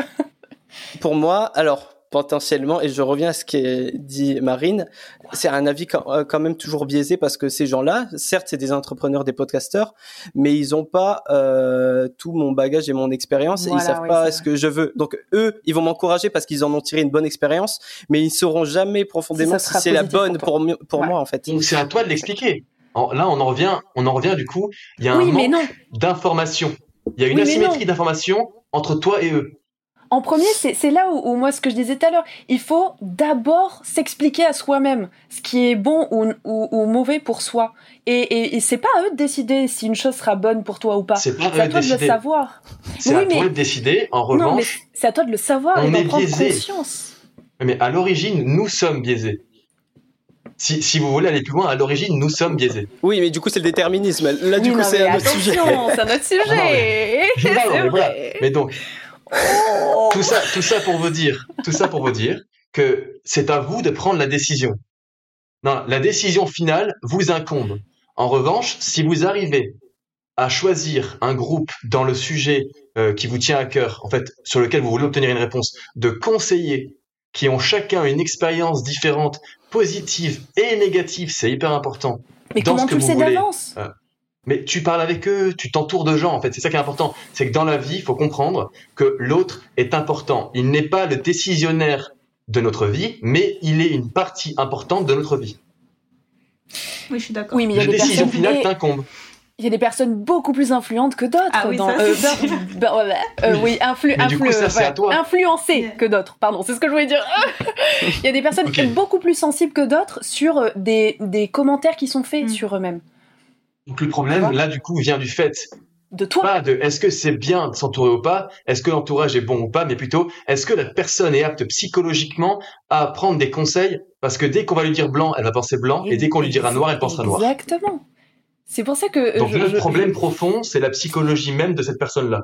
pour moi, alors potentiellement, et je reviens à ce qu'a dit Marine, c'est un avis euh, quand, même toujours biaisé parce que ces gens-là, certes, c'est des entrepreneurs, des podcasteurs, mais ils ont pas euh, tout mon bagage et mon expérience et ils savent pas ce que je veux. Donc eux, ils vont m'encourager parce qu'ils en ont tiré une bonne expérience, mais ils sauront jamais profondément si, c'est la bonne pour, pour, moi en fait. C'est à toi de l'expliquer. Là, on en revient, on en revient du coup. Il y a un manque d'information. Il y a une asymétrie d'information entre toi et eux en premier, c'est là où, moi, ce que je disais tout à l'heure, il faut d'abord s'expliquer à soi-même ce qui est bon ou, ou, mauvais pour soi. Et, et, c'est pas à eux de décider si une chose sera bonne pour toi ou pas. C'est à toi de, le savoir. C'est à toi de décider, en revanche. c'est à toi de le savoir et d'en prendre conscience. Mais à l'origine, nous sommes biaisés. Si, si, vous voulez aller plus loin, à l'origine, nous sommes biaisés. Oui, mais du coup, c'est le déterminisme. Là, du coup, c'est un autre sujet. C'est un autre sujet. mais, mais donc, Oh. tout ça, tout ça pour vous dire, tout ça pour vous dire que c'est à vous de prendre la décision. Non, la décision finale vous incombe. En revanche, si vous arrivez à choisir un groupe dans le sujet euh, qui vous tient à cœur, en fait, sur lequel vous voulez obtenir une réponse, de conseillers qui ont chacun une expérience différente, positive et négative, c'est hyper important. Mais comment tu le sais d'avance? euh, mais tu parles avec eux, tu t'entoures de gens, en fait. C'est ça qui est important. C'est que dans la vie, il faut comprendre que l'autre est important. Il n'est pas le décisionnaire de notre vie, mais il est une partie importante de notre vie. Oui, je suis d'accord. Oui, mais il y a des décision finale t'incombe. Il y a des personnes beaucoup plus influentes que d'autres. Ah oui, dans, euh, bah, euh, oui, influ, influ, influencées que d'autres. Pardon, c'est ce que je voulais dire. il y a des personnes beaucoup plus sensibles que d'autres sur euh, des, des, commentaires qui sont faits mm. sur eux-mêmes. Donc le problème, là, du coup, vient du fait de toi. Pas de est-ce que c'est bien de s'entourer ou pas, est-ce que l'entourage est bon ou pas, mais plutôt est-ce que la personne est apte psychologiquement à prendre des conseils? Parce que dès qu'on va lui dire blanc, elle va penser blanc, et, dès qu'on lui dira noir, elle pensera noir. Exactement. C'est pour ça que. Donc le problème profond, c'est la psychologie même de cette personne-là.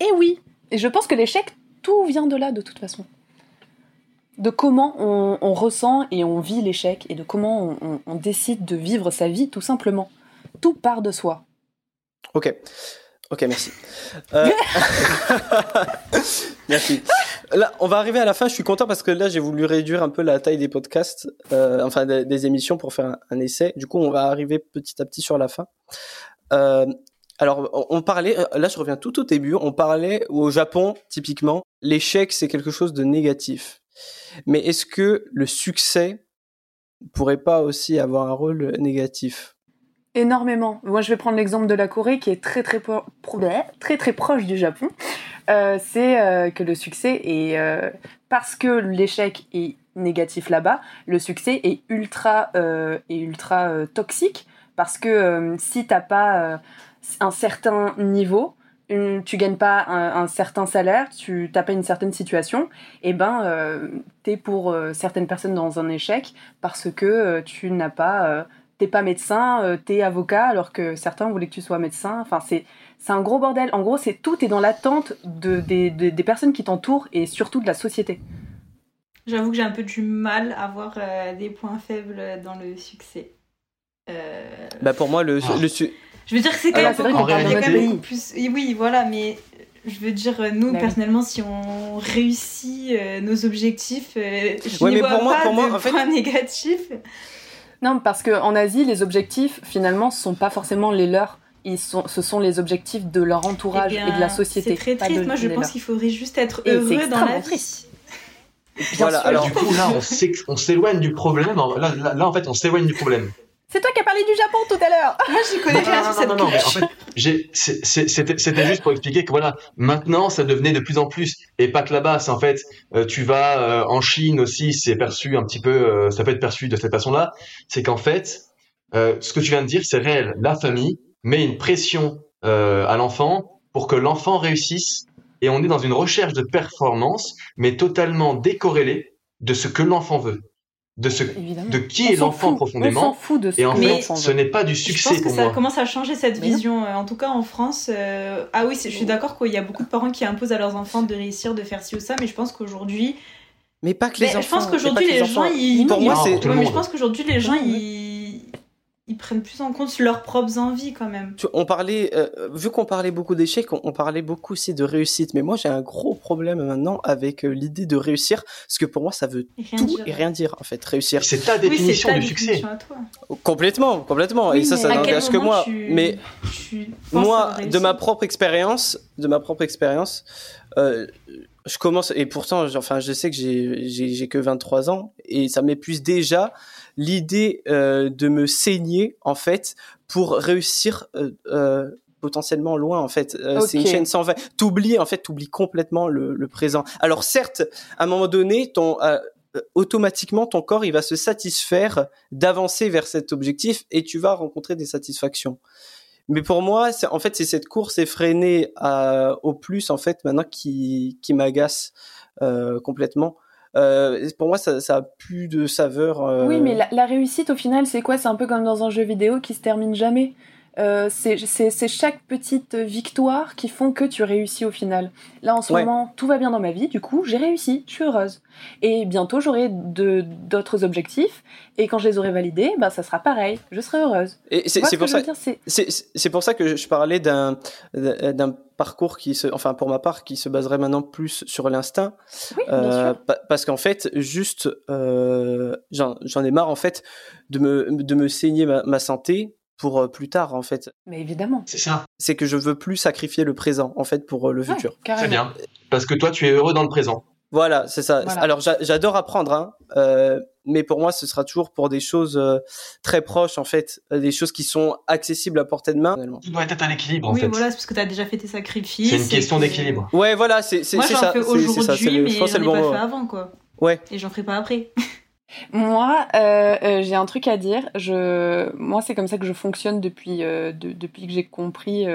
Et oui. Et je pense que l'échec, tout vient de là de toute façon. De comment on, ressent et on vit l'échec et de comment on décide de vivre sa vie tout simplement tout part de soi. Ok. Ok, merci. Euh, merci. Là, on va arriver à la fin. Je suis content parce que là, j'ai voulu réduire un peu la taille des podcasts, euh, enfin des, émissions pour faire un, essai. Du coup, on va arriver petit à petit sur la fin. Euh, alors, on, parlait, là, je reviens tout au début. On parlait au Japon, typiquement, l'échec, c'est quelque chose de négatif. Mais est-ce que le succès pourrait pas aussi avoir un rôle négatif? Énormément. Moi, je vais prendre l'exemple de la Corée qui est très très, très, très proche du Japon. Euh, c'est euh, que le succès est euh, parce que l'échec est négatif là-bas, le succès est ultra est ultra toxique parce que si t'as pas un certain niveau, tu gagnes pas un, certain salaire, tu t'as pas une certaine situation, et eh ben t'es pour certaines personnes dans un échec parce que tu n'as pas t'es pas médecin, euh, t'es avocat, alors que certains voulaient que tu sois médecin. Enfin, c'est c'est un gros bordel. En gros, c'est tout est dans l'attente de, des personnes qui t'entourent et surtout de la société. J'avoue que j'ai un peu du mal à voir euh, des points faibles dans le succès. Euh, bah pour moi, le, ah. le Je veux dire que c'est quand, ah, même beaucoup plus... Oui, voilà, mais je veux dire, nous, bah personnellement, si on réussit nos objectifs, je n'y vois pour pas moi, de en fait... points négatifs. Non, parce qu'en Asie, les objectifs, finalement, ce sont pas forcément les leurs. Ils sont, ce sont les objectifs de leur entourage eh et de la société. C'est très triste. Moi, je pense qu'il faudrait juste être heureux dans la vie. voilà, alors du coup, là, on s'éloigne du problème. Là, là, en fait, on s'éloigne du problème. C'est toi qui as parlé du Japon tout à l'heure. Moi, j'y connais rien sur cette non, non, en fait, c'était juste pour expliquer que voilà, maintenant, ça devenait de plus en plus, et pas que là-bas, c'est en fait, euh, tu vas euh, en Chine aussi, c'est perçu un petit peu, euh, ça peut être perçu de cette façon-là, c'est qu'en fait, ce que tu viens de dire, c'est réel. La famille met une pression à l'enfant pour que l'enfant réussisse, et on est dans une recherche de performance, mais totalement décorrélée de ce que l'enfant veut de ce de qui est l'enfant profondément. On fout de ce et en fait, ce n'est pas du succès je pense que ça commence à changer cette vision. Euh, en tout cas, en France, euh, ah oui, je suis d'accord qu'il y a beaucoup de parents qui imposent à leurs enfants de réussir, de faire ci ou ça, mais je pense qu'aujourd'hui. Mais pas que les enfants. Je pense qu'aujourd'hui les, gens, ils. Pour moi, c'est. Mais je pense qu'aujourd'hui les gens, ils ils prennent plus en compte leurs propres envies quand même. On parlait, euh, vu qu'on parlait beaucoup d'échecs, on, parlait beaucoup aussi de réussite. Mais moi, j'ai un gros problème maintenant avec euh, l'idée de réussir, parce que pour moi, ça veut tout et rien dire en fait. Réussir. C'est ta définition du succès. Complètement, complètement. et ça, ça n'engage que moi. mais moi, de ma propre expérience, de ma propre expérience. Euh, je commence et pourtant enfin je sais que j'ai j'ai que 23 ans et ça m'épuise déjà l'idée euh, de me saigner en fait pour réussir euh, euh, potentiellement loin en fait. C'est une chaîne sans fin t'oublies en fait t'oublies complètement le, présent. Alors certes à un moment donné ton automatiquement ton corps il va se satisfaire d'avancer vers cet objectif et tu vas rencontrer des satisfactions. Mais pour moi en fait c'est cette course effrénée à, au plus en fait maintenant qui qui m'agace complètement euh, pour moi, ça, a plus de saveur. Euh. Oui, mais la, réussite, au final, c'est quoi? C'est un peu comme dans un jeu vidéo qui se termine jamais. Euh, c'est chaque petite victoire qui font que tu réussis au final. Là, en ce moment, tout va bien dans ma vie, du coup, j'ai réussi, je suis heureuse. Et bientôt, j'aurai d'autres objectifs, et quand je les aurai validés, bah, ça sera pareil, je serai heureuse. Et c'est pour, ça, c'est pour ça que je parlais d'un parcours qui se, enfin pour ma part, qui se baserait maintenant plus sur l'instinct, euh, parce qu'en fait, juste, euh, j'en ai marre en fait de me, de me saigner ma santé pour euh, plus tard en fait. Mais évidemment. C'est ça. C'est que je veux plus sacrifier le présent en fait pour euh, le futur. C'est bien. Parce que toi tu es heureux dans le présent. Voilà, c'est ça. Alors j'adore apprendre, hein, euh, mais pour moi ce sera toujours pour des choses très proches en fait, des choses qui sont accessibles à portée de main. Tu doit être un équilibre en fait. Oui, voilà, c'est parce que tu as déjà fait tes sacrifices. C'est une question d'équilibre. Ouais, voilà, c'est ça. Moi j'en fais aujourd'hui, mais j'en ai pas fait avant quoi. Ouais. Et j'en ferai pas après. Moi, euh, euh, j'ai un truc à dire. Je, moi, c'est comme ça que je fonctionne depuis, euh, depuis que j'ai compris,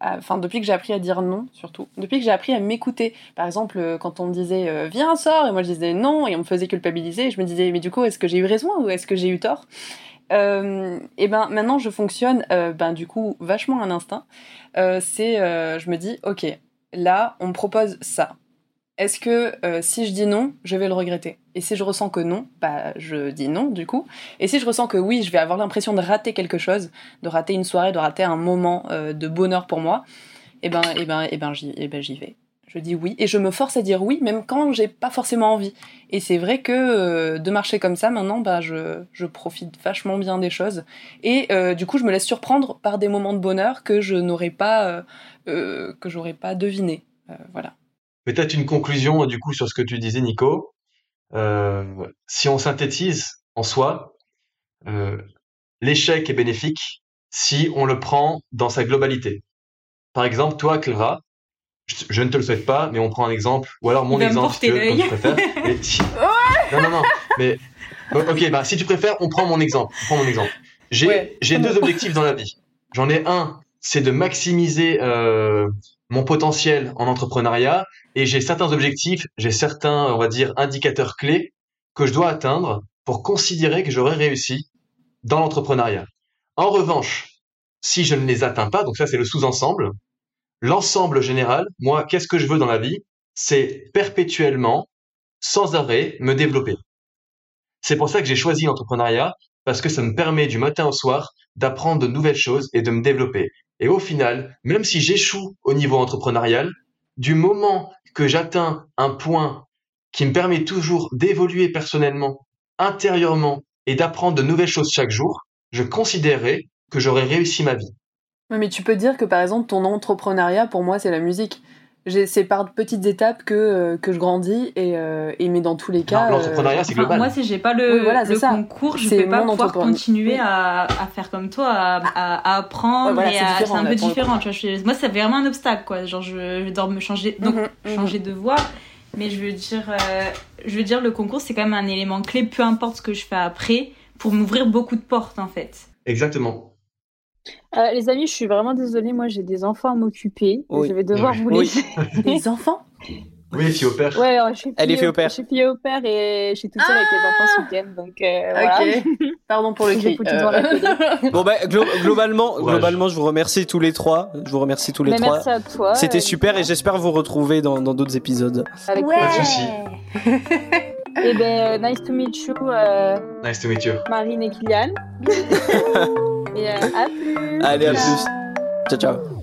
enfin depuis que j'ai appris à dire non, surtout. Depuis que j'ai appris à m'écouter. Par exemple, quand on me disait viens sort et moi je disais non et on me faisait culpabiliser, je me disais mais du coup est-ce que j'ai eu raison ou est-ce que j'ai eu tort? Et ben maintenant je fonctionne, ben du coup vachement un instinct. c'est, je me dis ok, là on me propose ça est-ce que euh, si je dis non, je vais le regretter? Et si je ressens que non, bah je dis non du coup. Et si je ressens que oui, je vais avoir l'impression de rater quelque chose, de rater une soirée, de rater un moment euh, de bonheur pour moi, ben, eh ben, eh ben, j'y, eh ben, j'y vais. Je dis oui et je me force à dire oui même quand j'ai pas forcément envie. Et c'est vrai que euh, de marcher comme ça maintenant, bah je, je profite vachement bien des choses et du coup je me laisse surprendre par des moments de bonheur que je n'aurais pas que j'aurais pas deviné. voilà. Peut-être une conclusion du coup sur ce que tu disais, Nico. Euh, si on synthétise en soi, euh, l'échec est bénéfique si on le prend dans sa globalité. Par exemple, toi, Clara, je, ne te le souhaite pas, mais on prend un exemple, ou alors mon exemple, si tu, tu préfères. Non, non, non. Mais ok, bah si tu préfères, on prend mon exemple. On prend mon exemple. J'ai j'ai deux objectifs dans la vie. J'en ai un, c'est de maximiser euh, mon potentiel en entrepreneuriat et j'ai certains objectifs, j'ai certains, on va dire, indicateurs clés que je dois atteindre pour considérer que j'aurai réussi dans l'entrepreneuriat. En revanche, si je ne les atteins pas, donc ça c'est le sous-ensemble, l'ensemble général, moi, qu'est-ce que je veux dans la vie? C'est perpétuellement, sans arrêt, me développer. C'est pour ça que j'ai choisi l'entrepreneuriat, parce que ça me permet du matin au soir d'apprendre de nouvelles choses et de me développer. Et au final, même si j'échoue au niveau entrepreneurial, du moment que j'atteins un point qui me permet toujours d'évoluer personnellement, intérieurement et d'apprendre de nouvelles choses chaque jour, je considérerais que j'aurais réussi ma vie. Mais tu peux dire que par exemple ton entrepreneuriat pour moi c'est la musique c'est par petites étapes que, euh, que je grandis et, euh, et mais dans tous les cas l'entrepreneuriat c'est global. moi si j'ai pas le, le concours. Je vais pas pouvoir continuer à, à, faire comme toi à, à, apprendre et c'est un peu différent tu vois, moi c'est vraiment un obstacle quoi. Genre je, je dois me changer donc mhm, mhm. changer de voie. Mais je veux dire euh, je veux dire le concours c'est quand même un élément clé peu importe ce que je fais après pour m'ouvrir beaucoup de portes en fait. Exactement euh, les amis, je suis vraiment désolée. Moi, j'ai des enfants à m'occuper. Je vais devoir vous laisser. des enfants? Oui, fille au père. Ouais, je suis Elle est fille au père. Je suis fille au père et je suis toute seule avec les enfants ce week-end. Donc, euh, voilà. Pardon pour le cri. Euh... bon, bah, globalement, globalement, je vous remercie tous les trois. Je vous remercie tous les Mais trois. Merci à toi. C'était super et j'espère vous retrouver dans d'autres épisodes. Avec ouais. Pas de soucis. Eh ben, nice to meet you. Euh, nice to meet you. Marine et Kylian. et euh, à plus. Allez, à plus. Ciao, ciao.